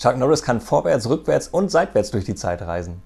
Chuck Norris kann vorwärts, rückwärts und seitwärts durch die Zeit reisen.